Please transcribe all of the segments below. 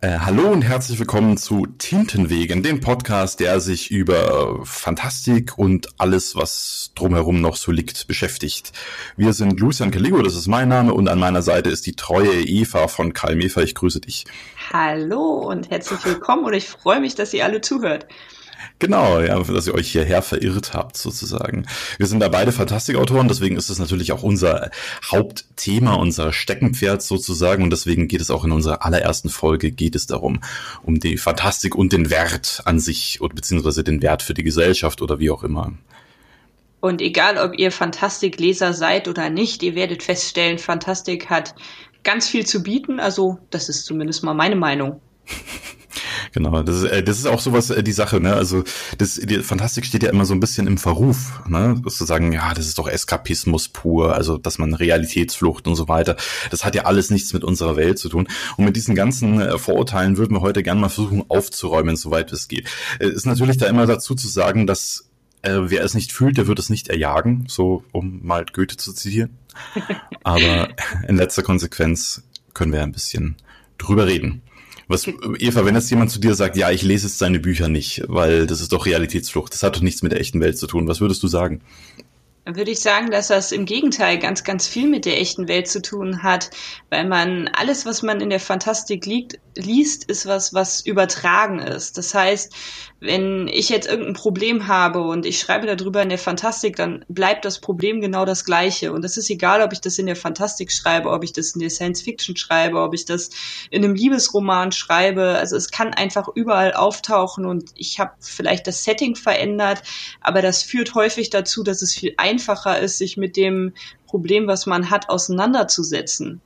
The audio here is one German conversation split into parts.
Äh, hallo und herzlich willkommen zu Tintenwegen, dem Podcast, der sich über Fantastik und alles, was drumherum noch so liegt, beschäftigt. Wir sind Lucian Caligo, das ist mein Name, und an meiner Seite ist die treue Eva von Kalmefa. Ich grüße dich. Hallo und herzlich willkommen und ich freue mich, dass ihr alle zuhört. Genau, ja, dass ihr euch hierher verirrt habt, sozusagen. Wir sind da beide Fantastikautoren, deswegen ist es natürlich auch unser Hauptthema, unser Steckenpferd sozusagen. Und deswegen geht es auch in unserer allerersten Folge, geht es darum, um die Fantastik und den Wert an sich, oder beziehungsweise den Wert für die Gesellschaft oder wie auch immer. Und egal, ob ihr Fantastikleser seid oder nicht, ihr werdet feststellen, Fantastik hat ganz viel zu bieten. Also, das ist zumindest mal meine Meinung. Genau, das ist, äh, das ist auch sowas, äh, die Sache, ne? Also das, die Fantastik steht ja immer so ein bisschen im Verruf, ne? Zu sagen, ja, das ist doch Eskapismus pur, also dass man Realitätsflucht und so weiter. Das hat ja alles nichts mit unserer Welt zu tun. Und mit diesen ganzen äh, Vorurteilen würden wir heute gerne mal versuchen aufzuräumen, soweit es geht. Äh, ist natürlich da immer dazu zu sagen, dass äh, wer es nicht fühlt, der wird es nicht erjagen, so um mal Goethe zu zitieren. Aber in letzter Konsequenz können wir ein bisschen drüber reden. Was, Eva, wenn jetzt jemand zu dir sagt, ja, ich lese jetzt seine Bücher nicht, weil das ist doch Realitätsflucht, das hat doch nichts mit der echten Welt zu tun, was würdest du sagen? Dann würde ich sagen, dass das im Gegenteil ganz, ganz viel mit der echten Welt zu tun hat, weil man alles, was man in der Fantastik liegt, liest, ist was, was übertragen ist. Das heißt, wenn ich jetzt irgendein Problem habe und ich schreibe darüber in der Fantastik, dann bleibt das Problem genau das gleiche. Und es ist egal, ob ich das in der Fantastik schreibe, ob ich das in der Science Fiction schreibe, ob ich das in einem Liebesroman schreibe. Also es kann einfach überall auftauchen und ich habe vielleicht das Setting verändert, aber das führt häufig dazu, dass es viel einfacher ist, sich mit dem Problem, was man hat, auseinanderzusetzen.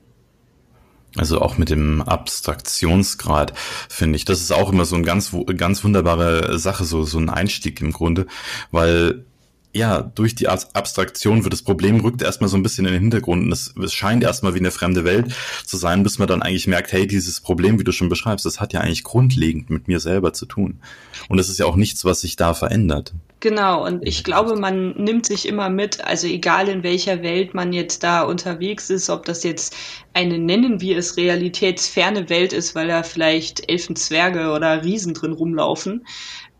Also auch mit dem Abstraktionsgrad finde ich, das ist auch immer so ein ganz ganz wunderbare Sache, so so ein Einstieg im Grunde, weil ja, durch die Abstraktion wird das Problem rückt erstmal so ein bisschen in den Hintergrund und es, es scheint erstmal wie eine fremde Welt zu sein, bis man dann eigentlich merkt, hey, dieses Problem, wie du schon beschreibst, das hat ja eigentlich grundlegend mit mir selber zu tun. Und es ist ja auch nichts, was sich da verändert. Genau, und ich glaube, man nimmt sich immer mit, also egal in welcher Welt man jetzt da unterwegs ist, ob das jetzt eine nennen wir es realitätsferne Welt ist, weil da vielleicht Elfenzwerge oder Riesen drin rumlaufen,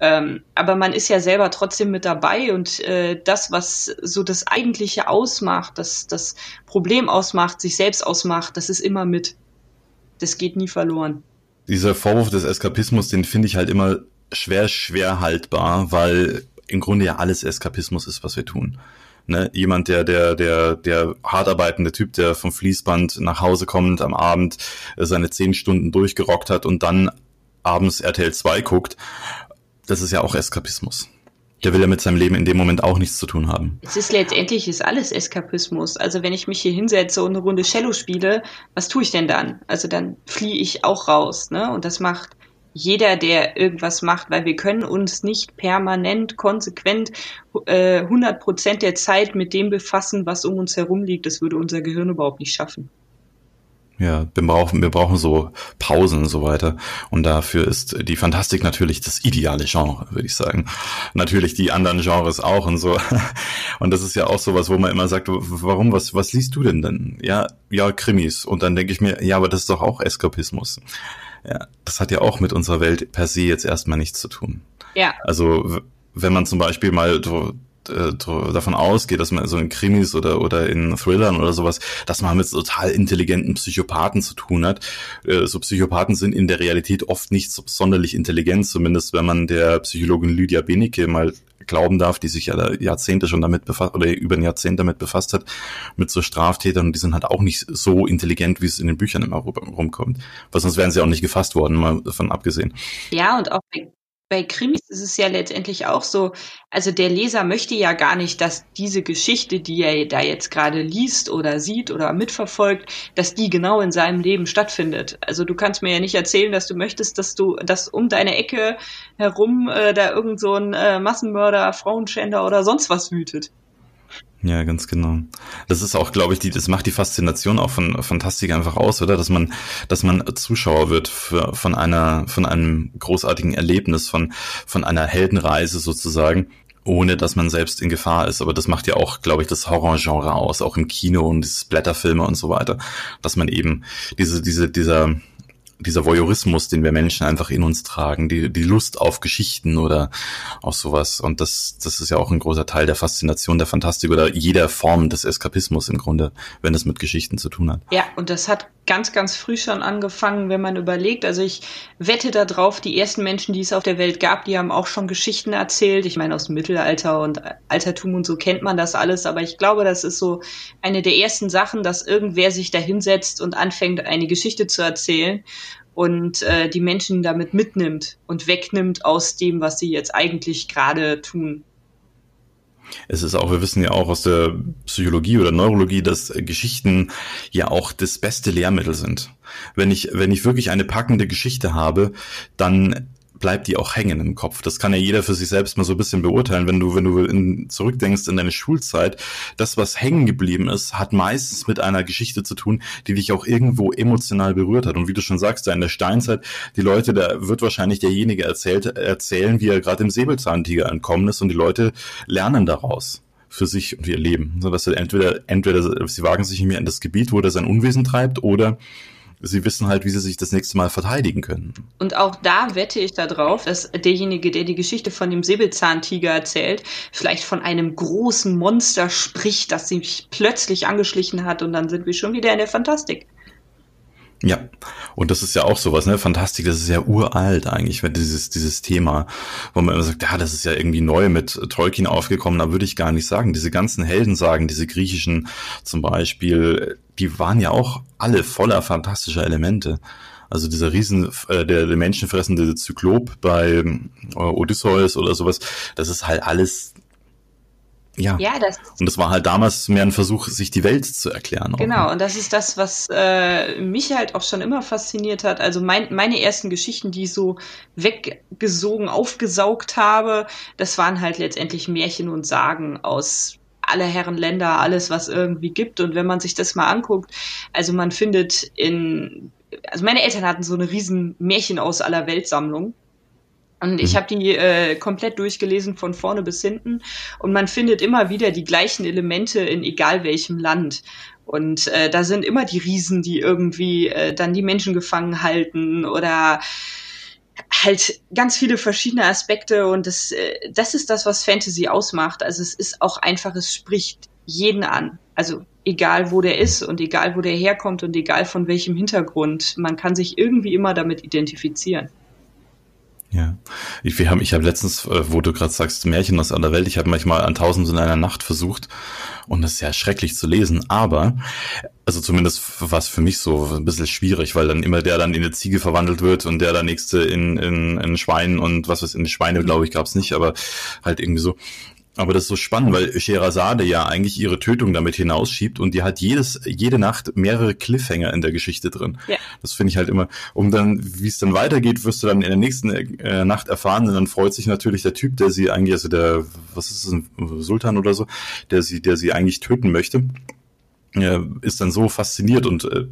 ähm, aber man ist ja selber trotzdem mit dabei und äh, das, was so das Eigentliche ausmacht, das das Problem ausmacht, sich selbst ausmacht, das ist immer mit. Das geht nie verloren. Dieser Vorwurf des Eskapismus, den finde ich halt immer schwer, schwer haltbar, weil im Grunde ja alles Eskapismus ist, was wir tun. Ne, jemand, der, der, der, der hart arbeitende Typ, der vom Fließband nach Hause kommt am Abend, seine zehn Stunden durchgerockt hat und dann abends RTL 2 guckt das ist ja auch Eskapismus. Der will ja mit seinem Leben in dem Moment auch nichts zu tun haben. Es ist letztendlich ist alles Eskapismus. Also wenn ich mich hier hinsetze und eine Runde Cello spiele, was tue ich denn dann? Also dann fliehe ich auch raus, ne? Und das macht jeder, der irgendwas macht, weil wir können uns nicht permanent, konsequent, äh, 100 Prozent der Zeit mit dem befassen, was um uns herum liegt. Das würde unser Gehirn überhaupt nicht schaffen. Ja, wir brauchen, wir brauchen so Pausen und so weiter. Und dafür ist die Fantastik natürlich das ideale Genre, würde ich sagen. Natürlich die anderen Genres auch und so. Und das ist ja auch sowas, wo man immer sagt, warum, was, was liest du denn denn? Ja, ja, Krimis. Und dann denke ich mir, ja, aber das ist doch auch Eskapismus. Ja, das hat ja auch mit unserer Welt per se jetzt erstmal nichts zu tun. Ja. Also, wenn man zum Beispiel mal äh, davon ausgeht, dass man so in Krimis oder, oder in Thrillern oder sowas, dass man mit total intelligenten Psychopathen zu tun hat. Äh, so Psychopathen sind in der Realität oft nicht so sonderlich intelligent, zumindest wenn man der Psychologin Lydia Benecke mal glauben darf, die sich ja Jahrzehnte schon damit befasst oder über ein Jahrzehnt damit befasst hat, mit so Straftätern und die sind halt auch nicht so intelligent, wie es in den Büchern immer rumkommt. Weil sonst wären sie auch nicht gefasst worden, mal davon abgesehen. Ja, und auch bei Krimis ist es ja letztendlich auch so, also der Leser möchte ja gar nicht, dass diese Geschichte, die er da jetzt gerade liest oder sieht oder mitverfolgt, dass die genau in seinem Leben stattfindet. Also du kannst mir ja nicht erzählen, dass du möchtest, dass du, dass um deine Ecke herum äh, da irgend so ein äh, Massenmörder, Frauenschänder oder sonst was wütet. Ja, ganz genau. Das ist auch, glaube ich, die, das macht die Faszination auch von Fantastik einfach aus, oder? Dass man, dass man Zuschauer wird für, von einer, von einem großartigen Erlebnis, von, von einer Heldenreise sozusagen, ohne dass man selbst in Gefahr ist. Aber das macht ja auch, glaube ich, das Horrorgenre aus, auch im Kino und diese Blätterfilme und so weiter, dass man eben diese, diese, dieser, dieser Voyeurismus, den wir Menschen einfach in uns tragen, die, die Lust auf Geschichten oder auf sowas. Und das, das ist ja auch ein großer Teil der Faszination der Fantastik oder jeder Form des Eskapismus im Grunde, wenn es mit Geschichten zu tun hat. Ja, und das hat ganz, ganz früh schon angefangen, wenn man überlegt. Also ich wette darauf, die ersten Menschen, die es auf der Welt gab, die haben auch schon Geschichten erzählt. Ich meine, aus dem Mittelalter und Altertum und so kennt man das alles. Aber ich glaube, das ist so eine der ersten Sachen, dass irgendwer sich da hinsetzt und anfängt, eine Geschichte zu erzählen und äh, die Menschen damit mitnimmt und wegnimmt aus dem, was sie jetzt eigentlich gerade tun. Es ist auch, wir wissen ja auch aus der Psychologie oder Neurologie, dass Geschichten ja auch das beste Lehrmittel sind. Wenn ich, wenn ich wirklich eine packende Geschichte habe, dann bleibt die auch hängen im Kopf. Das kann ja jeder für sich selbst mal so ein bisschen beurteilen, wenn du, wenn du in, zurückdenkst in deine Schulzeit. Das, was hängen geblieben ist, hat meistens mit einer Geschichte zu tun, die dich auch irgendwo emotional berührt hat. Und wie du schon sagst, da in der Steinzeit, die Leute, da wird wahrscheinlich derjenige erzählt, erzählen, wie er gerade im Säbelzahntiger entkommen ist und die Leute lernen daraus für sich und ihr Leben. So dass sie entweder, entweder sie wagen sich nicht mehr in das Gebiet, wo der sein Unwesen treibt, oder sie wissen halt, wie sie sich das nächste Mal verteidigen können. Und auch da wette ich darauf, dass derjenige, der die Geschichte von dem Säbelzahntiger erzählt, vielleicht von einem großen Monster spricht, das sich plötzlich angeschlichen hat und dann sind wir schon wieder in der Fantastik. Ja, und das ist ja auch sowas, ne? Fantastik, das ist ja uralt eigentlich, wenn dieses, dieses Thema, wo man immer sagt, ja, das ist ja irgendwie neu mit Tolkien aufgekommen, da würde ich gar nicht sagen. Diese ganzen Heldensagen, diese griechischen zum Beispiel, die waren ja auch alle voller fantastischer Elemente. Also dieser riesen, äh, der, der menschenfressende Zyklop bei äh, Odysseus oder sowas, das ist halt alles ja. ja das und das war halt damals mehr ein Versuch, sich die Welt zu erklären. Genau, auch, ne? und das ist das, was äh, mich halt auch schon immer fasziniert hat. Also mein, meine ersten Geschichten, die ich so weggesogen, aufgesaugt habe, das waren halt letztendlich Märchen und Sagen aus aller Herren Länder, alles, was irgendwie gibt. Und wenn man sich das mal anguckt, also man findet in, also meine Eltern hatten so eine riesen Märchen aus aller Welt Sammlung. Und ich mhm. habe die äh, komplett durchgelesen von vorne bis hinten. Und man findet immer wieder die gleichen Elemente in egal welchem Land. Und äh, da sind immer die Riesen, die irgendwie äh, dann die Menschen gefangen halten oder halt ganz viele verschiedene Aspekte. Und das, äh, das ist das, was Fantasy ausmacht. Also es ist auch einfach, es spricht jeden an. Also egal wo der ist und egal wo der herkommt und egal von welchem Hintergrund. Man kann sich irgendwie immer damit identifizieren. Ja, ich, wir haben, ich habe letztens, äh, wo du gerade sagst, Märchen aus aller Welt, ich habe manchmal an Tausend in einer Nacht versucht und das ist ja schrecklich zu lesen, aber, also zumindest war es für mich so ein bisschen schwierig, weil dann immer der dann in eine Ziege verwandelt wird und der der nächste in, in, in Schwein und was weiß in Schweine, glaube ich, gab's nicht, aber halt irgendwie so. Aber das ist so spannend, weil Sherazade ja eigentlich ihre Tötung damit hinausschiebt und die hat jedes, jede Nacht mehrere Cliffhanger in der Geschichte drin. Ja. Das finde ich halt immer, um dann, wie es dann weitergeht, wirst du dann in der nächsten äh, Nacht erfahren und dann freut sich natürlich der Typ, der sie eigentlich, also der, was ist es, Sultan oder so, der sie, der sie eigentlich töten möchte, äh, ist dann so fasziniert und äh,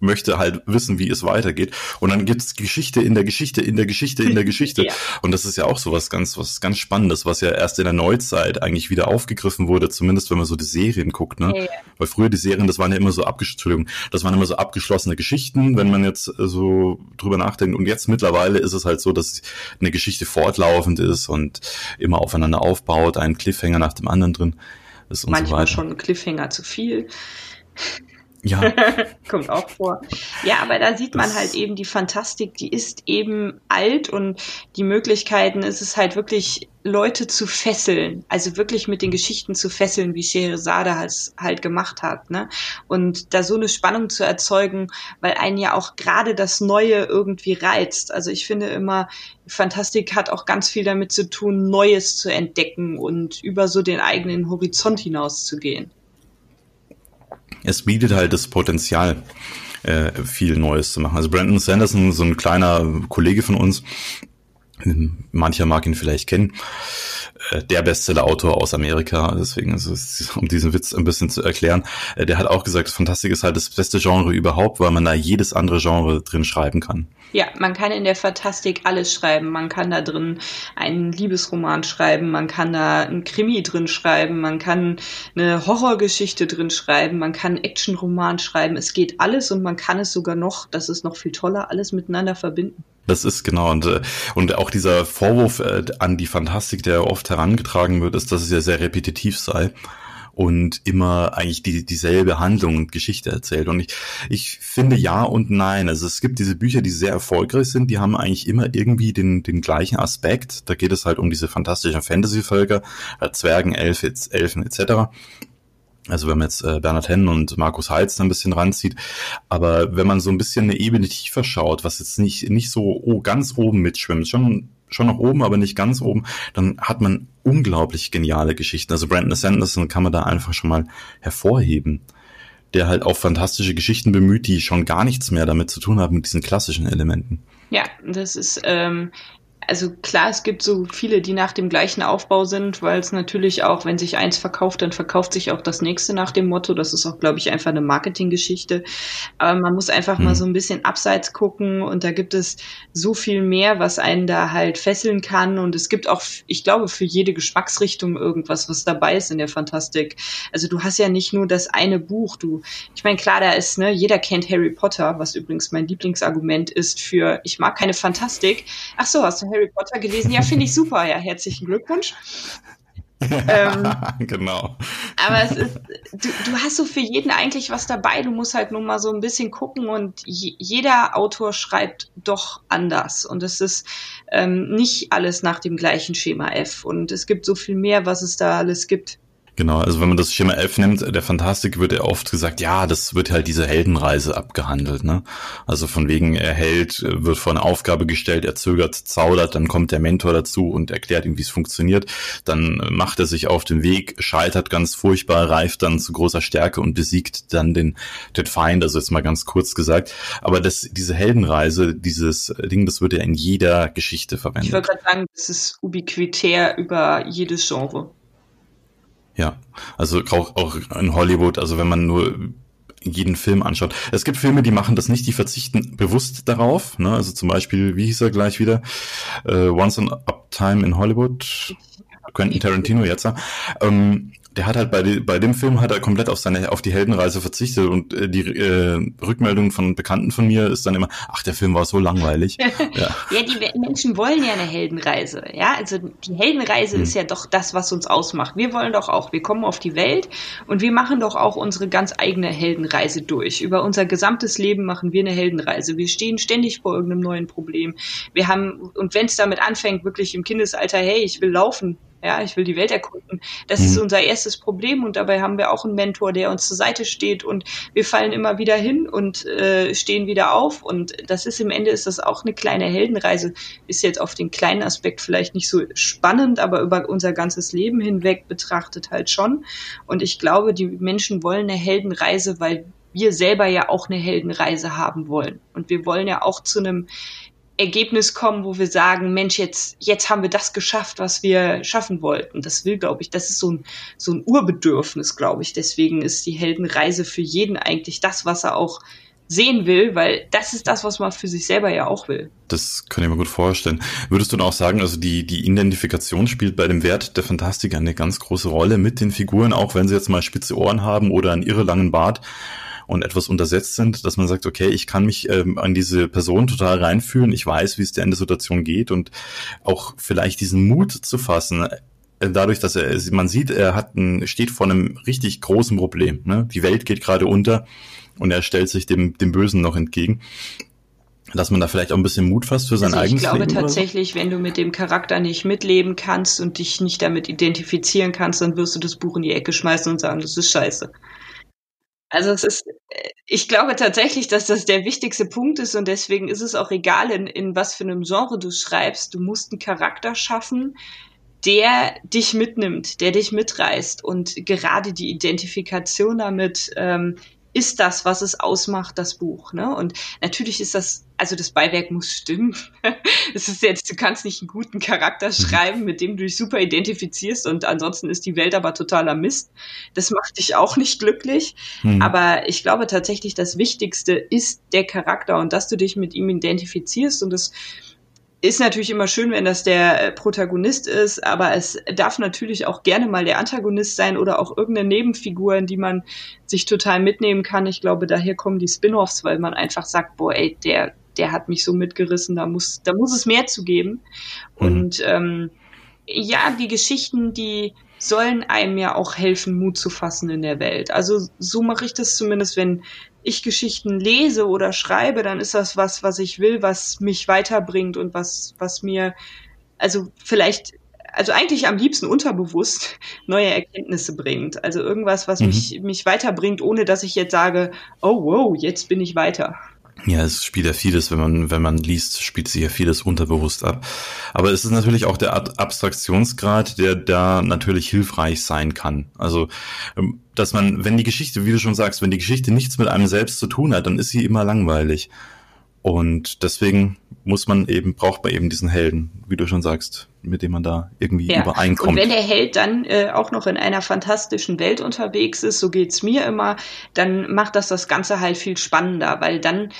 möchte halt wissen, wie es weitergeht. Und dann gibt's Geschichte in der Geschichte, in der Geschichte, in der Geschichte. ja. Und das ist ja auch so was ganz, was ganz Spannendes, was ja erst in der Neuzeit eigentlich wieder aufgegriffen wurde, zumindest wenn man so die Serien guckt, ne? Ja, Weil früher die Serien, das waren ja immer so abgeschlossen, das waren immer so abgeschlossene Geschichten, wenn man jetzt so drüber nachdenkt. Und jetzt mittlerweile ist es halt so, dass eine Geschichte fortlaufend ist und immer aufeinander aufbaut, ein Cliffhanger nach dem anderen drin ist und Manchmal so weiter. schon ein Cliffhanger zu viel. Ja. Kommt auch vor. Ja, aber da sieht man halt eben die Fantastik, die ist eben alt und die Möglichkeiten ist es halt wirklich, Leute zu fesseln. Also wirklich mit den Geschichten zu fesseln, wie Scheherazade halt, halt gemacht hat, ne? Und da so eine Spannung zu erzeugen, weil einen ja auch gerade das Neue irgendwie reizt. Also ich finde immer, Fantastik hat auch ganz viel damit zu tun, Neues zu entdecken und über so den eigenen Horizont hinauszugehen es bietet halt das Potenzial, äh, viel Neues zu machen. Also Brandon Sanderson, so ein kleiner Kollege von uns, mancher mag ihn vielleicht kennen, äh, der Bestseller-Autor aus Amerika, deswegen ist es, um diesen Witz ein bisschen zu erklären, äh, der hat auch gesagt, Fantastik ist halt das beste Genre überhaupt, weil man da jedes andere Genre drin schreiben kann. Ja, man kann in der Fantastik alles schreiben. Man kann da drin einen Liebesroman schreiben, man kann da einen Krimi drin schreiben, man kann eine Horrorgeschichte drin schreiben, man kann einen Actionroman schreiben. Es geht alles und man kann es sogar noch, das ist noch viel toller, alles miteinander verbinden. Das ist genau und äh, und auch dieser Vorwurf äh, an die Fantastik, der oft herangetragen wird, ist, dass es ja sehr repetitiv sei und immer eigentlich die, dieselbe Handlung und Geschichte erzählt. Und ich, ich finde ja und nein. Also es gibt diese Bücher, die sehr erfolgreich sind, die haben eigentlich immer irgendwie den, den gleichen Aspekt. Da geht es halt um diese fantastischen Fantasy-Völker, äh, Zwergen, Elf, Elfen etc. Also wenn man jetzt äh, Bernhard Hennen und Markus Heitz ein bisschen ranzieht. Aber wenn man so ein bisschen eine Ebene tiefer schaut, was jetzt nicht, nicht so oh, ganz oben mitschwimmt, schon schon nach oben, aber nicht ganz oben, dann hat man unglaublich geniale Geschichten. Also Brandon Sanderson kann man da einfach schon mal hervorheben, der halt auch fantastische Geschichten bemüht, die schon gar nichts mehr damit zu tun haben mit diesen klassischen Elementen. Ja, das ist ähm, also klar, es gibt so viele, die nach dem gleichen Aufbau sind, weil es natürlich auch, wenn sich eins verkauft, dann verkauft sich auch das nächste nach dem Motto. Das ist auch, glaube ich, einfach eine Marketinggeschichte. Aber man muss einfach mhm. mal so ein bisschen abseits gucken und da gibt es so viel mehr, was einen da halt fesseln kann. Und es gibt auch, ich glaube, für jede Geschmacksrichtung irgendwas, was dabei ist in der Fantastik. Also du hast ja nicht nur das eine Buch. Du, ich meine, klar, da ist, ne, jeder kennt Harry Potter, was übrigens mein Lieblingsargument ist für, ich mag keine Fantastik. Ach so, hast du Harry Harry Potter gelesen. Ja, finde ich super. Ja, herzlichen Glückwunsch. ähm, genau. Aber es ist, du, du hast so für jeden eigentlich was dabei. Du musst halt nur mal so ein bisschen gucken und jeder Autor schreibt doch anders. Und es ist ähm, nicht alles nach dem gleichen Schema F. Und es gibt so viel mehr, was es da alles gibt. Genau, also wenn man das Schema F nimmt, der Fantastik wird ja oft gesagt, ja, das wird halt diese Heldenreise abgehandelt, ne? Also von wegen, er hält, wird vor eine Aufgabe gestellt, er zögert, zaudert, dann kommt der Mentor dazu und erklärt ihm, wie es funktioniert. Dann macht er sich auf den Weg, scheitert ganz furchtbar, reift dann zu großer Stärke und besiegt dann den, den Feind, also jetzt mal ganz kurz gesagt. Aber das, diese Heldenreise, dieses Ding, das wird ja in jeder Geschichte verwendet. Ich würde gerade sagen, das ist ubiquitär über jedes Genre. Ja, also auch, auch in Hollywood, also wenn man nur jeden Film anschaut. Es gibt Filme, die machen das nicht, die verzichten bewusst darauf. Ne? Also zum Beispiel, wie hieß er gleich wieder? Uh, Once on Uptime in Hollywood. Quentin Tarantino jetzt. Ähm, der hat halt bei, die, bei dem Film hat er komplett auf seine auf die Heldenreise verzichtet und äh, die äh, Rückmeldung von Bekannten von mir ist dann immer, ach der Film war so langweilig. ja. ja, die Menschen wollen ja eine Heldenreise, ja, also die Heldenreise hm. ist ja doch das, was uns ausmacht. Wir wollen doch auch, wir kommen auf die Welt und wir machen doch auch unsere ganz eigene Heldenreise durch. Über unser gesamtes Leben machen wir eine Heldenreise. Wir stehen ständig vor irgendeinem neuen Problem. Wir haben und wenn es damit anfängt, wirklich im Kindesalter, hey, ich will laufen, ja, ich will die Welt erkunden. Das mhm. ist unser erstes Problem und dabei haben wir auch einen Mentor, der uns zur Seite steht und wir fallen immer wieder hin und äh, stehen wieder auf und das ist im Ende ist das auch eine kleine Heldenreise. Ist jetzt auf den kleinen Aspekt vielleicht nicht so spannend, aber über unser ganzes Leben hinweg betrachtet halt schon. Und ich glaube, die Menschen wollen eine Heldenreise, weil wir selber ja auch eine Heldenreise haben wollen. Und wir wollen ja auch zu einem Ergebnis kommen, wo wir sagen, Mensch, jetzt, jetzt haben wir das geschafft, was wir schaffen wollten. Das will, glaube ich, das ist so ein, so ein Urbedürfnis, glaube ich. Deswegen ist die Heldenreise für jeden eigentlich das, was er auch sehen will, weil das ist das, was man für sich selber ja auch will. Das kann ich mir gut vorstellen. Würdest du dann auch sagen, also die, die Identifikation spielt bei dem Wert der Fantastik eine ganz große Rolle mit den Figuren, auch wenn sie jetzt mal spitze Ohren haben oder einen irre langen Bart? Und etwas untersetzt sind, dass man sagt, okay, ich kann mich ähm, an diese Person total reinfühlen, ich weiß, wie es der in der Situation geht und auch vielleicht diesen Mut zu fassen, äh, dadurch, dass er, man sieht, er hat ein, steht vor einem richtig großen Problem. Ne? Die Welt geht gerade unter und er stellt sich dem, dem Bösen noch entgegen. Dass man da vielleicht auch ein bisschen Mut fasst für sein also eigenes Leben. Ich glaube Leben tatsächlich, so? wenn du mit dem Charakter nicht mitleben kannst und dich nicht damit identifizieren kannst, dann wirst du das Buch in die Ecke schmeißen und sagen, das ist scheiße. Also es ist, ich glaube tatsächlich, dass das der wichtigste Punkt ist und deswegen ist es auch egal, in, in was für einem Genre du schreibst. Du musst einen Charakter schaffen, der dich mitnimmt, der dich mitreißt und gerade die Identifikation damit ähm, ist das, was es ausmacht, das Buch. Ne? Und natürlich ist das, also das Beiwerk muss stimmen. Es ist jetzt, du kannst nicht einen guten Charakter mhm. schreiben, mit dem du dich super identifizierst und ansonsten ist die Welt aber totaler Mist. Das macht dich auch nicht glücklich. Mhm. Aber ich glaube tatsächlich, das Wichtigste ist der Charakter und dass du dich mit ihm identifizierst und das ist natürlich immer schön, wenn das der äh, Protagonist ist, aber es darf natürlich auch gerne mal der Antagonist sein oder auch irgendeine Nebenfigur, in die man sich total mitnehmen kann. Ich glaube, daher kommen die Spin-offs, weil man einfach sagt, boah, ey, der, der hat mich so mitgerissen, da muss, da muss es mehr zu geben. Mhm. Und ähm, ja, die Geschichten, die sollen einem ja auch helfen, Mut zu fassen in der Welt. Also so mache ich das zumindest, wenn ich Geschichten lese oder schreibe, dann ist das was, was ich will, was mich weiterbringt und was, was mir, also vielleicht, also eigentlich am liebsten unterbewusst neue Erkenntnisse bringt. Also irgendwas, was mhm. mich, mich weiterbringt, ohne dass ich jetzt sage, oh wow, jetzt bin ich weiter. Ja, es spielt ja vieles, wenn man, wenn man liest, spielt sich ja vieles unterbewusst ab. Aber es ist natürlich auch der Abstraktionsgrad, der da natürlich hilfreich sein kann. Also, ähm, dass man, wenn die Geschichte, wie du schon sagst, wenn die Geschichte nichts mit einem selbst zu tun hat, dann ist sie immer langweilig. Und deswegen muss man eben, braucht man eben diesen Helden, wie du schon sagst, mit dem man da irgendwie ja. übereinkommt. Und wenn der Held dann äh, auch noch in einer fantastischen Welt unterwegs ist, so geht's mir immer, dann macht das das Ganze halt viel spannender, weil dann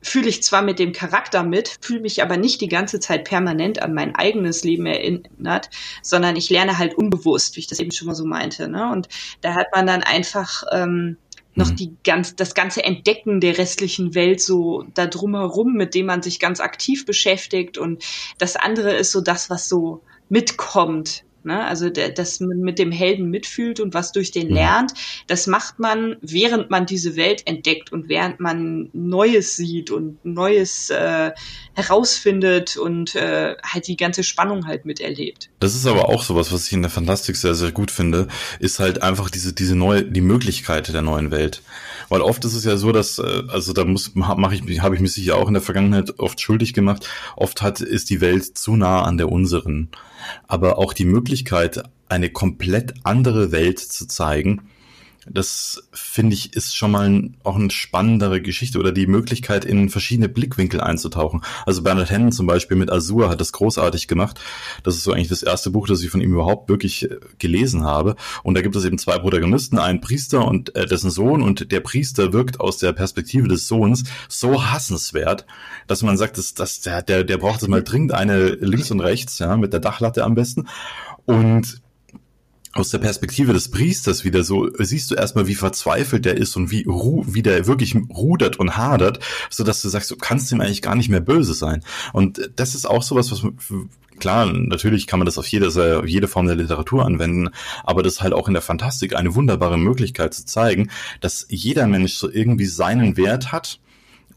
fühle ich zwar mit dem Charakter mit, fühle mich aber nicht die ganze Zeit permanent an mein eigenes Leben erinnert, sondern ich lerne halt unbewusst, wie ich das eben schon mal so meinte. Ne? Und da hat man dann einfach ähm, noch mhm. die ganz, das ganze Entdecken der restlichen Welt so da drumherum, mit dem man sich ganz aktiv beschäftigt. Und das andere ist so das, was so mitkommt Ne? Also der, dass man mit dem Helden mitfühlt und was durch den mhm. lernt, das macht man, während man diese Welt entdeckt und während man Neues sieht und Neues äh, herausfindet und äh, halt die ganze Spannung halt miterlebt. Das ist aber auch sowas, was ich in der Fantastik sehr, sehr gut finde, ist halt einfach diese, diese neue, die Möglichkeit der neuen Welt. Weil oft ist es ja so, dass, äh, also da muss, mache ich, habe ich mich sicher auch in der Vergangenheit oft schuldig gemacht. Oft hat, ist die Welt zu nah an der unseren aber auch die Möglichkeit, eine komplett andere Welt zu zeigen, das finde ich ist schon mal ein, auch eine spannendere Geschichte oder die Möglichkeit in verschiedene Blickwinkel einzutauchen. Also Bernard Hennen zum Beispiel mit Azur hat das großartig gemacht. Das ist so eigentlich das erste Buch, das ich von ihm überhaupt wirklich äh, gelesen habe. Und da gibt es eben zwei Protagonisten, einen Priester und äh, dessen Sohn und der Priester wirkt aus der Perspektive des Sohns so hassenswert, dass man sagt, dass, dass der, der, der braucht es mal dringend eine links und rechts, ja, mit der Dachlatte am besten. Und aus der Perspektive des Priesters wieder so, siehst du erstmal, wie verzweifelt der ist und wie, ru wie der wirklich rudert und hadert, so dass du sagst, du kannst ihm eigentlich gar nicht mehr böse sein. Und das ist auch sowas, was klar, natürlich kann man das auf jede, jede Form der Literatur anwenden, aber das ist halt auch in der Fantastik eine wunderbare Möglichkeit zu zeigen, dass jeder Mensch so irgendwie seinen Wert hat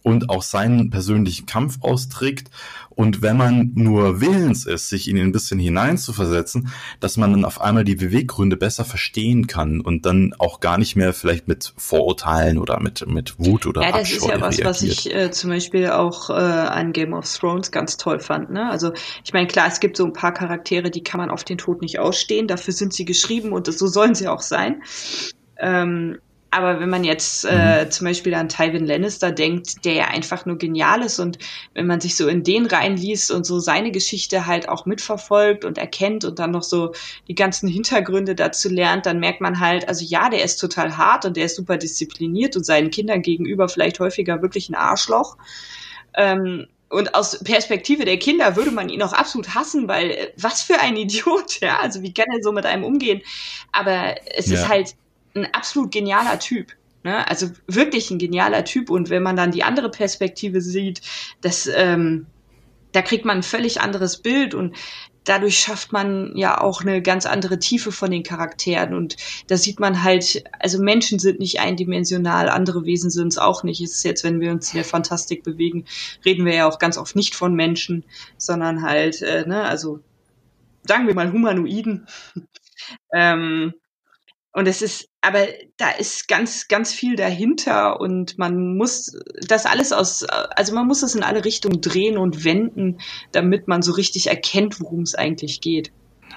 und auch seinen persönlichen Kampf austrägt. Und wenn man nur willens ist, sich in ihn ein bisschen hineinzuversetzen, dass man dann auf einmal die Beweggründe besser verstehen kann und dann auch gar nicht mehr vielleicht mit Vorurteilen oder mit, mit Wut oder Ja, das Abscheu ist ja was, reagiert. was ich äh, zum Beispiel auch äh, an Game of Thrones ganz toll fand. Ne? Also ich meine, klar, es gibt so ein paar Charaktere, die kann man auf den Tod nicht ausstehen. Dafür sind sie geschrieben und so sollen sie auch sein. Ähm, aber wenn man jetzt äh, mhm. zum Beispiel an Tywin Lannister denkt, der ja einfach nur genial ist und wenn man sich so in den reinliest und so seine Geschichte halt auch mitverfolgt und erkennt und dann noch so die ganzen Hintergründe dazu lernt, dann merkt man halt, also ja, der ist total hart und der ist super diszipliniert und seinen Kindern gegenüber vielleicht häufiger wirklich ein Arschloch. Ähm, und aus Perspektive der Kinder würde man ihn auch absolut hassen, weil äh, was für ein Idiot, ja, also wie kann er so mit einem umgehen? Aber es ja. ist halt ein absolut genialer Typ. Ne? Also wirklich ein genialer Typ. Und wenn man dann die andere Perspektive sieht, das, ähm, da kriegt man ein völlig anderes Bild und dadurch schafft man ja auch eine ganz andere Tiefe von den Charakteren. Und da sieht man halt, also Menschen sind nicht eindimensional, andere Wesen sind es auch nicht. Es ist jetzt, wenn wir uns in der Fantastik bewegen, reden wir ja auch ganz oft nicht von Menschen, sondern halt, äh, ne, also sagen wir mal Humanoiden. ähm, und es ist, aber da ist ganz, ganz viel dahinter und man muss das alles aus, also man muss das in alle Richtungen drehen und wenden, damit man so richtig erkennt, worum es eigentlich geht.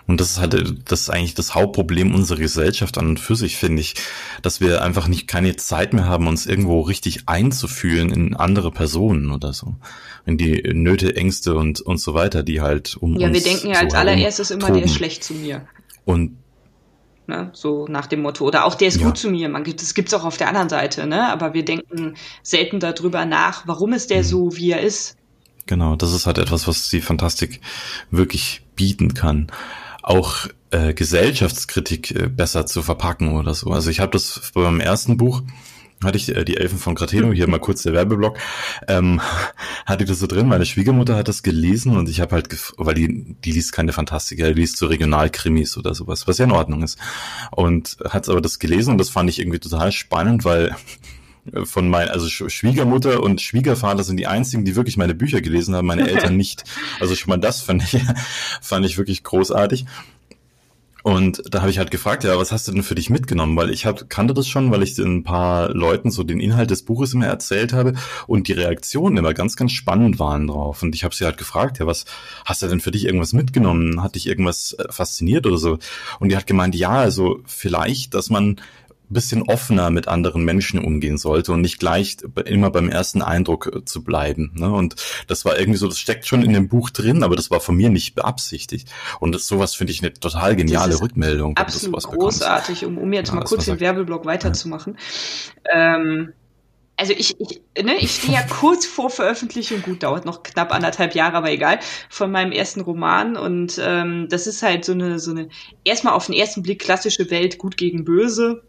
Und das ist halt, das ist eigentlich das Hauptproblem unserer Gesellschaft an und für sich, finde ich, dass wir einfach nicht keine Zeit mehr haben, uns irgendwo richtig einzufühlen in andere Personen oder so. In die Nöte, Ängste und, und so weiter, die halt um ja, uns wir denken ja als so allererstes immer, der ist toben. schlecht zu mir. Und Ne? So nach dem Motto. Oder auch der ist Ja. gut zu mir. Man gibt, das gibt's auch auf der anderen Seite, ne? Aber wir denken selten darüber nach, warum ist der Mhm. so, wie er ist. Genau, das ist halt etwas, was die Fantastik wirklich bieten kann. Auch äh, Gesellschaftskritik äh, besser zu verpacken oder so. Also ich habe das beim ersten Buch, hatte ich äh, die Elfen von Grateno, hier mal kurz der Werbeblock, ähm, hatte ich das so drin. Meine Schwiegermutter hat das gelesen und ich habe halt, weil die, die liest keine Fantastik, die liest so Regionalkrimis oder sowas, was ja in Ordnung ist. Und hat aber das gelesen und das fand ich irgendwie total spannend, weil von meinen, also Sch- Schwiegermutter und Schwiegervater sind die einzigen, die wirklich meine Bücher gelesen haben, meine Eltern nicht. Also schon mal das fand ich, fand ich wirklich großartig. Und da habe ich halt gefragt, ja, was hast du denn für dich mitgenommen? Weil ich hab, kannte das schon, weil ich ein paar Leuten so den Inhalt des Buches immer erzählt habe und die Reaktionen immer ganz, ganz spannend waren drauf. Und ich habe sie halt gefragt, ja, was hast du denn für dich irgendwas mitgenommen? Hat dich irgendwas äh, fasziniert oder so? Und die hat gemeint, ja, also vielleicht, dass man bisschen offener mit anderen Menschen umgehen sollte und nicht gleich immer beim ersten Eindruck äh, zu bleiben. Ne? Und das war irgendwie so, das steckt schon in dem Buch drin, aber das war von mir nicht beabsichtigt. Und das, sowas finde ich eine total geniale Rückmeldung. Absolut bekommst. großartig, um, um jetzt Ja, mal kurz den Werbeblock weiterzumachen. Ähm, also ich, ich, ne, ich stehe ja kurz vor Veröffentlichung, gut, dauert noch knapp anderthalb Jahre, aber egal, von meinem ersten Roman. Und ähm, das ist halt so eine, so eine, erstmal auf den ersten Blick klassische Welt, gut gegen böse.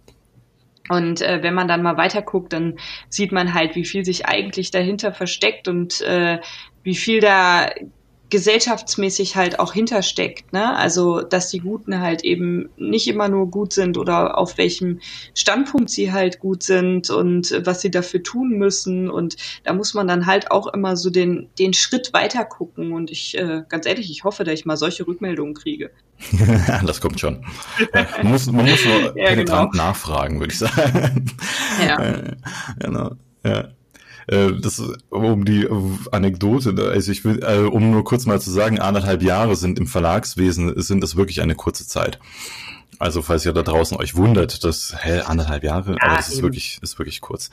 Und äh, wenn man dann mal weiter guckt, dann sieht man halt, wie viel sich eigentlich dahinter versteckt und äh, wie viel da gesellschaftsmäßig halt auch hintersteckt, ne? Also, dass die Guten halt eben nicht immer nur gut sind oder auf welchem Standpunkt sie halt gut sind und was sie dafür tun müssen. Und da muss man dann halt auch immer so den, den Schritt weiter gucken. Und ich, äh, ganz ehrlich, ich hoffe, dass ich mal solche Rückmeldungen kriege. das kommt schon. Man muss, man muss nur Ja, penetrant genau. nachfragen, würde ich sagen. Ja. Äh, genau. Ja. Äh, Das um die Anekdote, ne, also ich will, äh, um nur kurz mal zu sagen, anderthalb Jahre sind im Verlagswesen, sind das wirklich eine kurze Zeit. Also falls ihr da draußen euch wundert, dass, hä, anderthalb Jahre, aber das ist wirklich, ist wirklich kurz.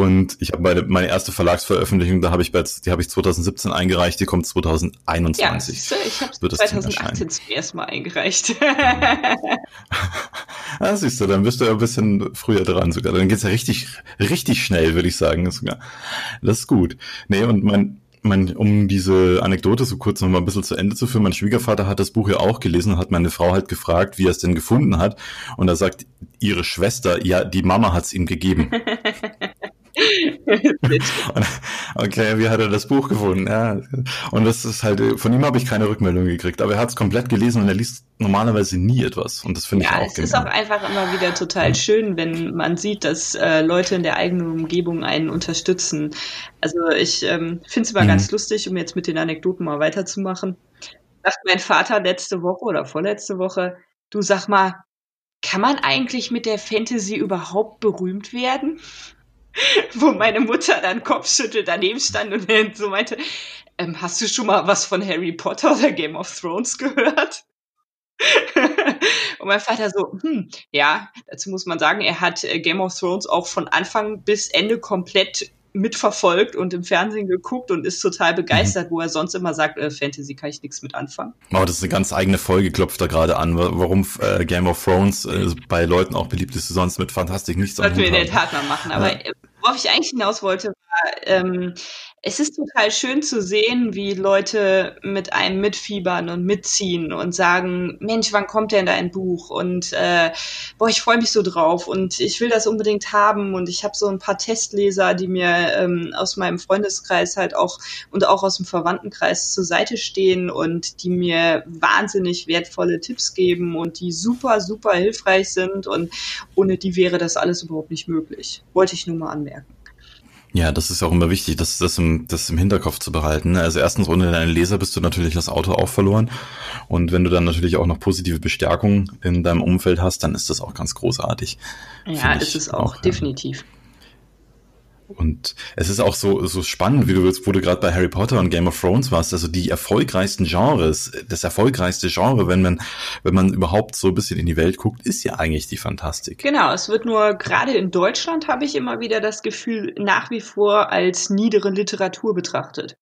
Und ich habe meine, meine erste Verlagsveröffentlichung, da habe ich bei, die habe ich 2017 eingereicht, die kommt Ja, 2021. siehste, ich habe wird das Ding 2018 zum ersten Mal eingereicht. Ah, siehst du, dann bist du ja ein bisschen früher dran sogar. Dann geht's ja richtig, richtig schnell, würde ich sagen. sogar. Das ist gut. Nee, und mein, mein, um diese Anekdote so kurz noch mal ein bisschen zu Ende zu führen, mein Schwiegervater hat das Buch ja auch gelesen und hat meine Frau halt gefragt, wie er es denn gefunden hat. Und da sagt ihre Schwester, ja, die Mama hat's ihm gegeben. Okay, wie hat er das Buch gefunden? Ja. Und das ist halt, von ihm habe ich keine Rückmeldung gekriegt, aber er hat es komplett gelesen und er liest normalerweise nie etwas. Und das finde ich Ja, auch es ist auch genial. einfach immer wieder total schön, wenn man sieht, dass äh, Leute in der eigenen Umgebung einen unterstützen. Also ich ähm, finde es immer Mhm. ganz lustig, um jetzt mit den Anekdoten mal weiterzumachen. Sagt mein Vater letzte Woche oder vorletzte Woche, du sag mal, kann man eigentlich mit der Fantasy überhaupt berühmt werden? Wo meine Mutter dann Kopfschüttelt daneben stand und so meinte, ähm, hast du schon mal was von Harry Potter oder Game of Thrones gehört? Und mein Vater so, hm, ja, dazu muss man sagen, er hat äh, Game of Thrones auch von Anfang bis Ende komplett mitverfolgt und im Fernsehen geguckt und ist total begeistert, wo er sonst immer sagt, äh, Fantasy kann ich nichts mit anfangen. Aber das ist eine ganz eigene Folge, klopft da gerade an, wa- warum äh, Game of Thrones äh, bei Leuten auch beliebt ist, sonst mit Fantastik nichts Sollten wir in der. Tat mal machen. Aber Ja. Worauf ich eigentlich hinaus wollte, war, ähm, es ist total schön zu sehen, wie Leute mit einem mitfiebern und mitziehen und sagen, Mensch, wann kommt denn da ein Buch? Und äh, boah, ich freue mich so drauf und ich will das unbedingt haben. Und ich habe so ein paar Testleser, die mir ähm, aus meinem Freundeskreis halt auch und auch aus dem Verwandtenkreis zur Seite stehen und die mir wahnsinnig wertvolle Tipps geben und die super, super hilfreich sind. Und ohne die wäre das alles überhaupt nicht möglich. Wollte ich nur mal anmerken. Ja, das ist auch immer wichtig, das, das, im, das im Hinterkopf zu behalten. ne? Also erstens, ohne deinen Leser bist du natürlich das Auto auch verloren. Und wenn du dann natürlich auch noch positive Bestärkung in deinem Umfeld hast, dann ist das auch ganz großartig. Ja, ist es auch, auch, ja. Und es ist auch so, so spannend, wie du jetzt, wo du gerade bei Harry Potter und Game of Thrones warst, also die erfolgreichsten Genres, das erfolgreichste Genre, wenn man, wenn man überhaupt so ein bisschen in die Welt guckt, ist ja eigentlich die Fantastik. Genau, es wird nur gerade in Deutschland habe ich immer wieder das Gefühl, nach wie vor als niedere Literatur betrachtet.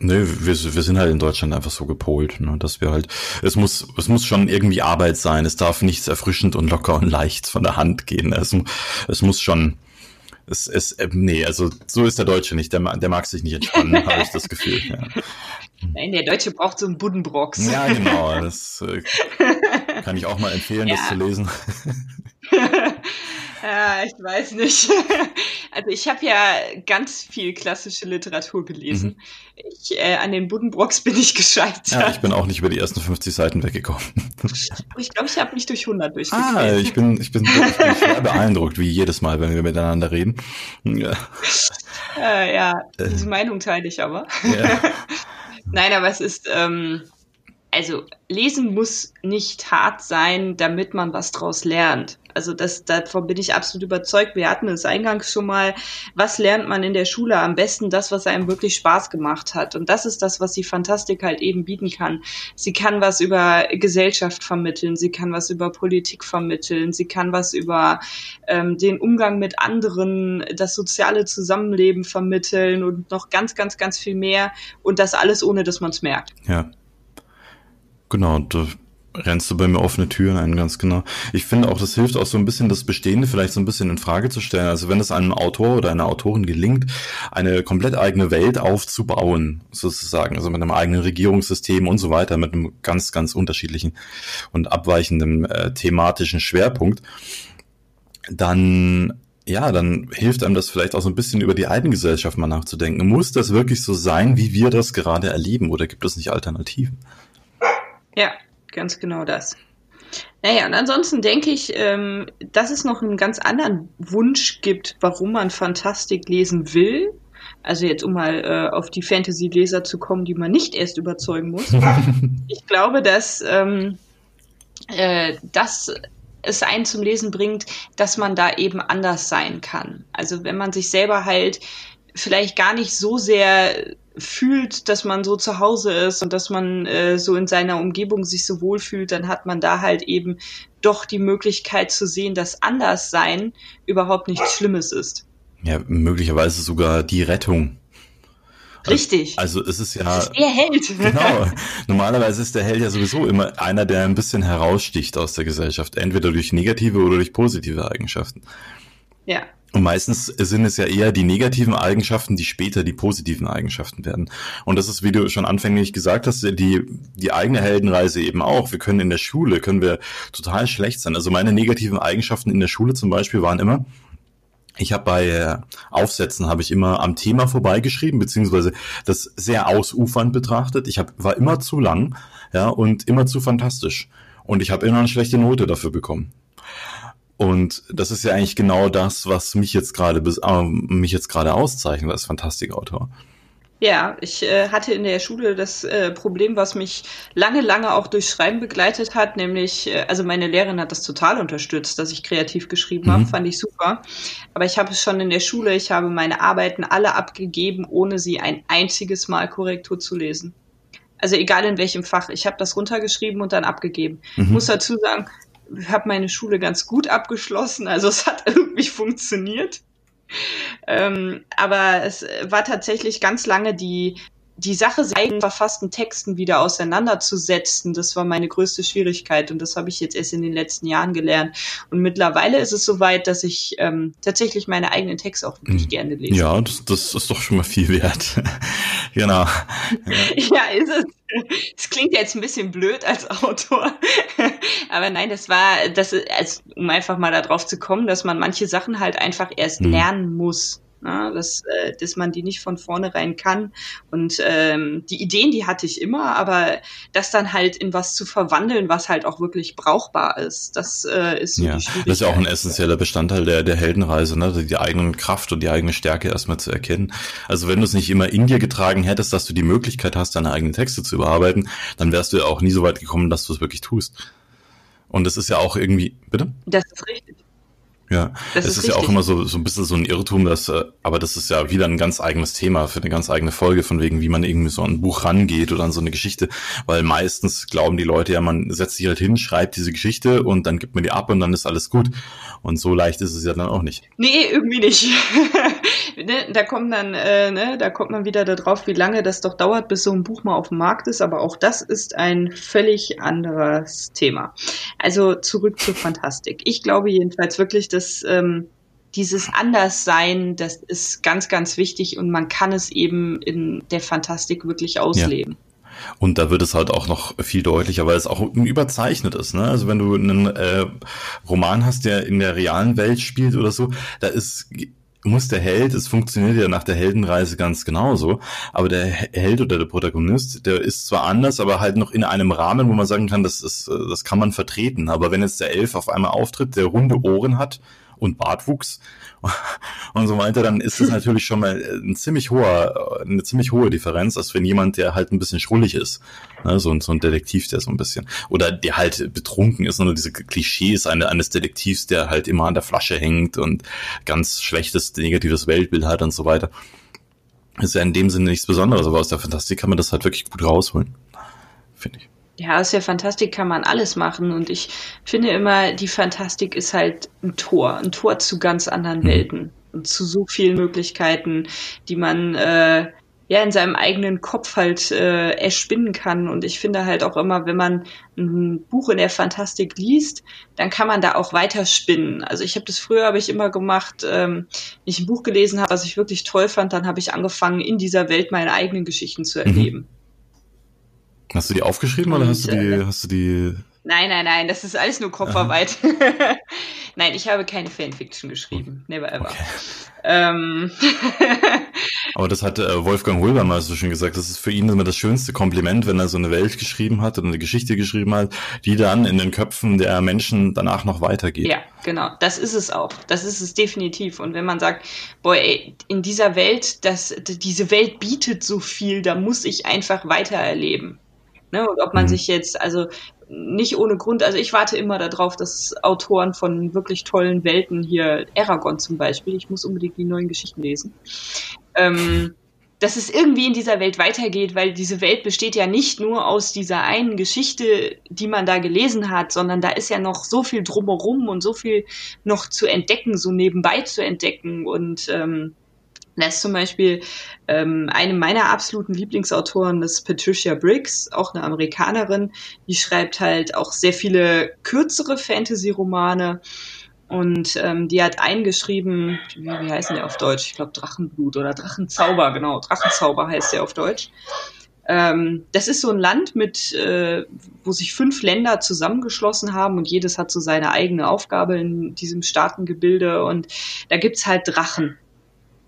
Nö, wir, wir sind halt in Deutschland einfach so gepolt, ne, dass wir halt, es muss, es muss schon irgendwie Arbeit sein. Es darf nichts erfrischend und locker und leicht von der Hand gehen. Es, es muss schon, es, es, äh, nee, also so ist der Deutsche nicht. Der, der mag sich nicht entspannen, habe ich das Gefühl. Ja. Nein, der Deutsche braucht so einen Buddenbrocks. Ja, genau. Das äh, kann ich auch mal empfehlen, ja. das zu lesen. Ja, ich weiß nicht. Also ich habe ja ganz viel klassische Literatur gelesen. Mhm. Ich, äh, an den Buddenbrocks bin ich gescheitert. Ja, ich bin auch nicht über die ersten 50 Seiten weggekommen. Ich glaube, ich habe mich durch 100 durchgequält. Ah, ich bin, ich bin, ich bin schwer beeindruckt, wie jedes Mal, wenn wir miteinander reden. Ja, äh, ja diese äh. Meinung teile ich aber. Ja. Nein, aber es ist... Ähm, also lesen muss nicht hart sein, damit man was draus lernt. Also das, davon bin ich absolut überzeugt. Wir hatten es eingangs schon mal. Was lernt man in der Schule? Am besten das, was einem wirklich Spaß gemacht hat. Und das ist das, was die Fantastik halt eben bieten kann. Sie kann was über Gesellschaft vermitteln. Sie kann was über Politik vermitteln. Sie kann was über ähm, den Umgang mit anderen, das soziale Zusammenleben vermitteln und noch ganz, ganz, ganz viel mehr. Und das alles, ohne dass man es merkt. Ja. Genau, da rennst du bei mir offene Türen ein, ganz genau. Ich finde auch, das hilft auch so ein bisschen, das Bestehende vielleicht so ein bisschen in Frage zu stellen. Also wenn es einem Autor oder einer Autorin gelingt, eine komplett eigene Welt aufzubauen, sozusagen, also mit einem eigenen Regierungssystem und so weiter, mit einem ganz, ganz unterschiedlichen und abweichenden äh, thematischen Schwerpunkt, dann ja, dann hilft einem das vielleicht auch so ein bisschen über die eigene Gesellschaft mal nachzudenken. Muss das wirklich so sein, wie wir das gerade erleben, oder gibt es nicht Alternativen? Ja, ganz genau das. Naja, und ansonsten denke ich, ähm, dass es noch einen ganz anderen Wunsch gibt, warum man Fantastik lesen will. Also jetzt, um mal äh, auf die Fantasy-Leser zu kommen, die man nicht erst überzeugen muss. ich glaube, dass, ähm, äh, dass es einen zum Lesen bringt, dass man da eben anders sein kann. Also wenn man sich selber halt vielleicht gar nicht so sehr fühlt, dass man so zu Hause ist und dass man äh, so in seiner Umgebung sich so wohl fühlt, dann hat man da halt eben doch die Möglichkeit zu sehen, dass Anderssein überhaupt nichts Schlimmes ist. Ja, möglicherweise sogar die Rettung. Richtig. Also, also es ist ja. Das ist der Held. Genau. Normalerweise ist der Held ja sowieso immer einer, der ein bisschen heraussticht aus der Gesellschaft. Entweder durch negative oder durch positive Eigenschaften. Ja. Und meistens sind es ja eher die negativen Eigenschaften, die später die positiven Eigenschaften werden. Und das ist, wie du schon anfänglich gesagt hast, die, die eigene Heldenreise eben auch. Wir können in der Schule, können wir total schlecht sein. Also meine negativen Eigenschaften in der Schule zum Beispiel waren immer, ich habe bei äh, Aufsätzen habe ich immer am Thema vorbeigeschrieben, beziehungsweise das sehr ausufernd betrachtet. Ich hab, war immer zu lang, ja, und immer zu fantastisch. Und ich habe immer eine schlechte Note dafür bekommen. Und das ist ja eigentlich genau das, was mich jetzt gerade äh, mich jetzt gerade auszeichnet als Fantastikautor. Ja, ich äh, hatte in der Schule das äh, Problem, was mich lange, lange auch durch Schreiben begleitet hat, nämlich, äh, also meine Lehrerin hat das total unterstützt, dass ich kreativ geschrieben mhm. habe, fand ich super. Aber ich habe es schon in der Schule, ich habe meine Arbeiten alle abgegeben, ohne sie ein einziges Mal Korrektur zu lesen. Also egal in welchem Fach, ich habe das runtergeschrieben und dann abgegeben. Mhm. Ich muss dazu sagen, habe meine Schule ganz gut abgeschlossen, also es hat irgendwie funktioniert. Ähm, aber es war tatsächlich ganz lange die die Sache, seinen verfassten Texten wieder auseinanderzusetzen, das war meine größte Schwierigkeit und das habe ich jetzt erst in den letzten Jahren gelernt. Und mittlerweile ist es soweit, dass ich ähm, tatsächlich meine eigenen Texte auch wirklich mhm. gerne lese. Ja, das, das ist doch schon mal viel wert. genau. Ja. ja, ist es. Es klingt jetzt ein bisschen blöd als Autor, aber nein, das war, das ist, also, um einfach mal darauf zu kommen, dass man manche Sachen halt einfach erst mhm. lernen muss. Na, dass, äh, dass man die nicht von vornherein kann. Und ähm, die Ideen, die hatte ich immer, aber das dann halt in was zu verwandeln, was halt auch wirklich brauchbar ist, das äh, ist so ja, die Schwierigkeit. Das ist ja auch ein essentieller Bestandteil der, der Heldenreise, ne? die eigene Kraft und die eigene Stärke erstmal zu erkennen. Also wenn du es nicht immer in dir getragen hättest, dass du die Möglichkeit hast, deine eigenen Texte zu überarbeiten, dann wärst du ja auch nie so weit gekommen, dass du es wirklich tust. Und das ist ja auch irgendwie, bitte? Das ist richtig. Ja, das es ist, ist ja auch immer so, so ein bisschen so ein Irrtum, dass, äh, aber das ist ja wieder ein ganz eigenes Thema für eine ganz eigene Folge, von wegen, wie man irgendwie so an ein Buch rangeht oder an so eine Geschichte, weil meistens glauben die Leute ja, man setzt sich halt hin, schreibt diese Geschichte und dann gibt man die ab und dann ist alles gut. Und so leicht ist es ja dann auch nicht. Nee, irgendwie nicht. ne, da kommt dann, äh, ne, da kommt man wieder darauf, wie lange das doch dauert, bis so ein Buch mal auf dem Markt ist, aber auch das ist ein völlig anderes Thema. Also zurück zur Fantastik. Ich glaube jedenfalls wirklich, dass ähm, dieses Anderssein, das ist ganz, ganz wichtig und man kann es eben in der Fantastik wirklich ausleben. Ja. Und da wird es halt auch noch viel deutlicher, weil es auch überzeichnet ist. Ne? Also wenn du einen äh, Roman hast, der in der realen Welt spielt oder so, da ist muss der Held, es funktioniert ja nach der Heldenreise ganz genauso, aber der Held oder der Protagonist, der ist zwar anders, aber halt noch in einem Rahmen, wo man sagen kann, das ist, das kann man vertreten. Aber wenn jetzt der Elf auf einmal auftritt, der runde Ohren hat und Bartwuchs und so weiter, dann ist das natürlich schon mal ein ziemlich hoher, eine ziemlich hohe Differenz, als wenn jemand, der halt ein bisschen schrullig ist. Ne? So, so ein Detektiv, der so ein bisschen, oder der halt betrunken ist, nur diese Klischees eines Detektivs, der halt immer an der Flasche hängt und ganz schlechtes, negatives Weltbild hat und so weiter. Ist ja in dem Sinne nichts Besonderes, aber aus der Fantastik kann man das halt wirklich gut rausholen. Finde ich. Ja, aus der Fantastik kann man alles machen und ich finde immer, die Fantastik ist halt ein Tor, ein Tor zu ganz anderen mhm. Welten und zu so vielen Möglichkeiten, die man äh, ja in seinem eigenen Kopf halt äh, erspinnen kann. Und ich finde halt auch immer, wenn man ein Buch in der Fantastik liest, dann kann man da auch weiter spinnen. Also ich habe das früher habe ich immer gemacht, ähm, wenn ich ein Buch gelesen habe, was ich wirklich toll fand, dann habe ich angefangen, in dieser Welt meine eigenen Geschichten zu mhm. erleben. Mhm. Hast du die aufgeschrieben und, oder hast du die, äh, hast du die? Nein, nein, nein, das ist alles nur Kopfarbeit. nein, ich habe keine Fanfiction geschrieben. Never ever. Okay. Ähm. Aber das hat äh, Wolfgang Hulber mal so schön gesagt. Das ist für ihn immer das schönste Kompliment, wenn er so eine Welt geschrieben hat oder eine Geschichte geschrieben hat, die dann in den Köpfen der Menschen danach noch weitergeht. Ja, genau. Das ist es auch. Das ist es definitiv. Und wenn man sagt, boah, ey, in dieser Welt, das, diese Welt bietet so viel, da muss ich einfach weiter erleben. Ne? Und ob man mhm. sich jetzt, also nicht ohne Grund, also ich warte immer darauf, dass Autoren von wirklich tollen Welten hier, Aragon zum Beispiel, ich muss unbedingt die neuen Geschichten lesen, ähm, dass es irgendwie in dieser Welt weitergeht, weil diese Welt besteht ja nicht nur aus dieser einen Geschichte, die man da gelesen hat, sondern da ist ja noch so viel drumherum und so viel noch zu entdecken, so nebenbei zu entdecken und ähm, das ist zum Beispiel ähm, eine meiner absoluten Lieblingsautoren, das Patricia Briggs, auch eine Amerikanerin. Die schreibt halt auch sehr viele kürzere Fantasy-Romane. Und ähm, die hat eingeschrieben, wie, wie heißen die auf Deutsch? Ich glaube Drachenblut oder Drachenzauber, genau. Drachenzauber heißt der auf Deutsch. Ähm, das ist so ein Land mit, äh, wo sich fünf Länder zusammengeschlossen haben und jedes hat so seine eigene Aufgabe in diesem Staatengebilde und da gibt's halt Drachen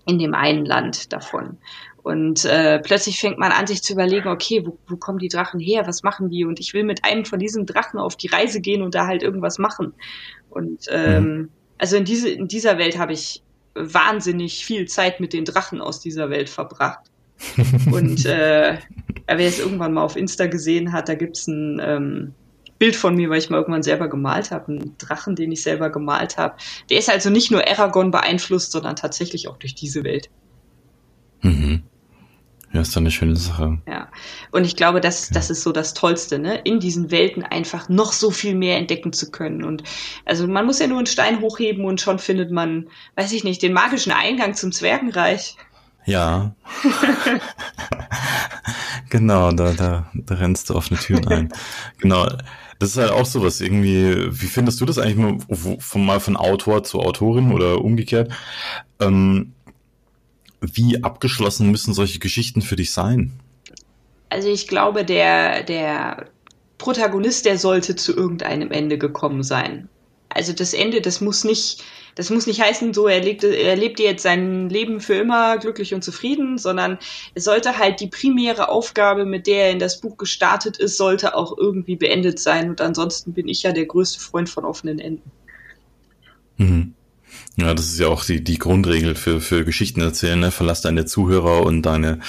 in dem einen Land davon. Und äh, plötzlich fängt man an, sich zu überlegen, okay, wo, wo kommen die Drachen her? Was machen die? Und ich will mit einem von diesen Drachen auf die Reise gehen und da halt irgendwas machen. Und ähm, mhm. also in, diese, in dieser Welt habe ich wahnsinnig viel Zeit mit den Drachen aus dieser Welt verbracht. und äh, wer es irgendwann mal auf Insta gesehen hat, da gibt's ein ähm, Bild von mir, weil ich mal irgendwann selber gemalt habe, einen Drachen, den ich selber gemalt habe. Der ist also nicht nur Aragon beeinflusst, sondern tatsächlich auch durch diese Welt. Mhm. Ja, ist doch eine schöne Sache. Ja. Und ich glaube, das, ja. das ist so das Tollste, ne? In diesen Welten einfach noch so viel mehr entdecken zu können. Und also man muss ja nur einen Stein hochheben und schon findet man, weiß ich nicht, den magischen Eingang zum Zwergenreich. Ja. genau, da, da, da rennst du offene Türen ein. genau. Das ist halt auch sowas irgendwie, wie findest du das eigentlich mal von, mal von Autor zu Autorin oder umgekehrt? Ähm, wie abgeschlossen müssen solche Geschichten für dich sein? Also ich glaube, der, der Protagonist, der sollte zu irgendeinem Ende gekommen sein. Also das Ende, das muss nicht das muss nicht heißen, so er lebt, er lebt jetzt sein Leben für immer glücklich und zufrieden, sondern es sollte halt die primäre Aufgabe, mit der er in das Buch gestartet ist, sollte auch irgendwie beendet sein. Und ansonsten bin ich ja der größte Freund von offenen Enden. Mhm. Ja, das ist ja auch die, die Grundregel für, für Geschichten erzählen. Ne? Verlass deine Zuhörer und deine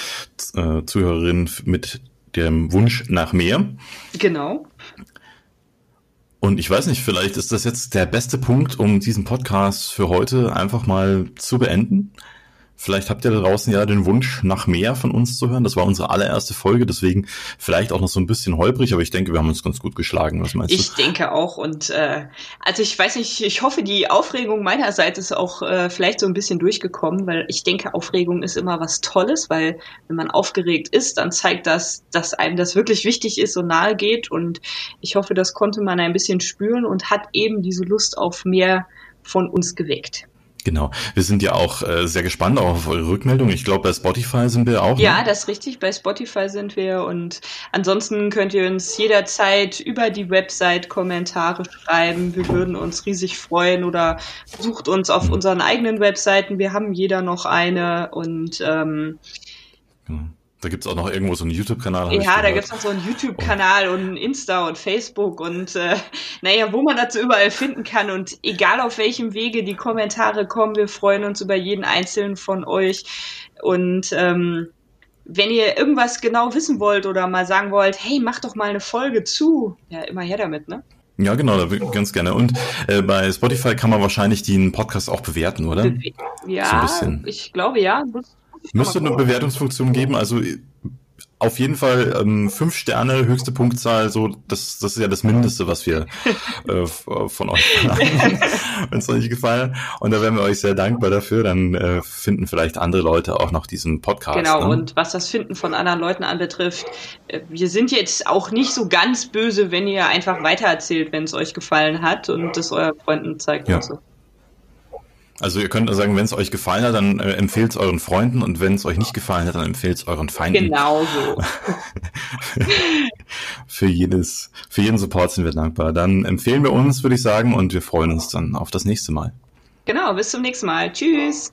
äh, Zuhörerin mit dem Wunsch nach mehr. Genau. Und ich weiß nicht, vielleicht ist das jetzt der beste Punkt, um diesen Podcast für heute einfach mal zu beenden. Vielleicht habt ihr da draußen ja den Wunsch, nach mehr von uns zu hören. Das war unsere allererste Folge, deswegen vielleicht auch noch so ein bisschen holprig, aber ich denke, wir haben uns ganz gut geschlagen. Was meinst ich du? Ich denke auch. Und äh, also ich weiß nicht, ich hoffe, die Aufregung meinerseits ist auch äh, vielleicht so ein bisschen durchgekommen, weil ich denke, Aufregung ist immer was Tolles, weil wenn man aufgeregt ist, dann zeigt das, dass einem das wirklich wichtig ist und nahe geht. Und ich hoffe, das konnte man ein bisschen spüren und hat eben diese Lust auf mehr von uns geweckt. Genau. Wir sind ja auch äh, sehr gespannt auf eure Rückmeldung. Ich glaube, bei Spotify sind wir auch. Ja, ne? das ist richtig. Bei Spotify sind wir und ansonsten könnt ihr uns jederzeit über die Website Kommentare schreiben. Wir würden uns riesig freuen oder sucht uns auf mhm. unseren eigenen Webseiten. Wir haben jeder noch eine und ähm, genau. Da gibt's auch noch irgendwo so einen YouTube-Kanal. Ja, da gibt's noch so einen YouTube-Kanal und, und Insta und Facebook und äh, naja, wo man dazu überall finden kann. Und egal auf welchem Wege die Kommentare kommen, wir freuen uns über jeden einzelnen von euch. Und ähm, wenn ihr irgendwas genau wissen wollt oder mal sagen wollt, hey, mach doch mal eine Folge zu, ja, immer her damit, ne? Ja, genau, da ganz gerne. Und äh, bei Spotify kann man wahrscheinlich den Podcast auch bewerten, oder? Be ja, so ich glaube ja. Müsste eine Bewertungsfunktion geben, also auf jeden Fall ähm, fünf Sterne, höchste Punktzahl, so das, das ist ja das Mindeste, was wir äh, von euch verlangen, wenn es euch gefallen. Und da wären wir euch sehr dankbar dafür. Dann äh, finden vielleicht andere Leute auch noch diesen Podcast. Genau, ne? und was das Finden von anderen Leuten anbetrifft, äh, wir sind jetzt auch nicht so ganz böse, wenn ihr einfach weitererzählt, wenn es euch gefallen hat und es euren Freunden zeigt ja. und so. Also ihr könnt sagen, wenn es euch gefallen hat, dann äh, empfehlt es euren Freunden und wenn es euch nicht gefallen hat, dann empfehlt es euren Feinden. Genau so. für jedes, für jeden Support sind wir dankbar. Dann empfehlen wir uns, würde ich sagen, und wir freuen uns dann auf das nächste Mal. Genau, bis zum nächsten Mal. Tschüss.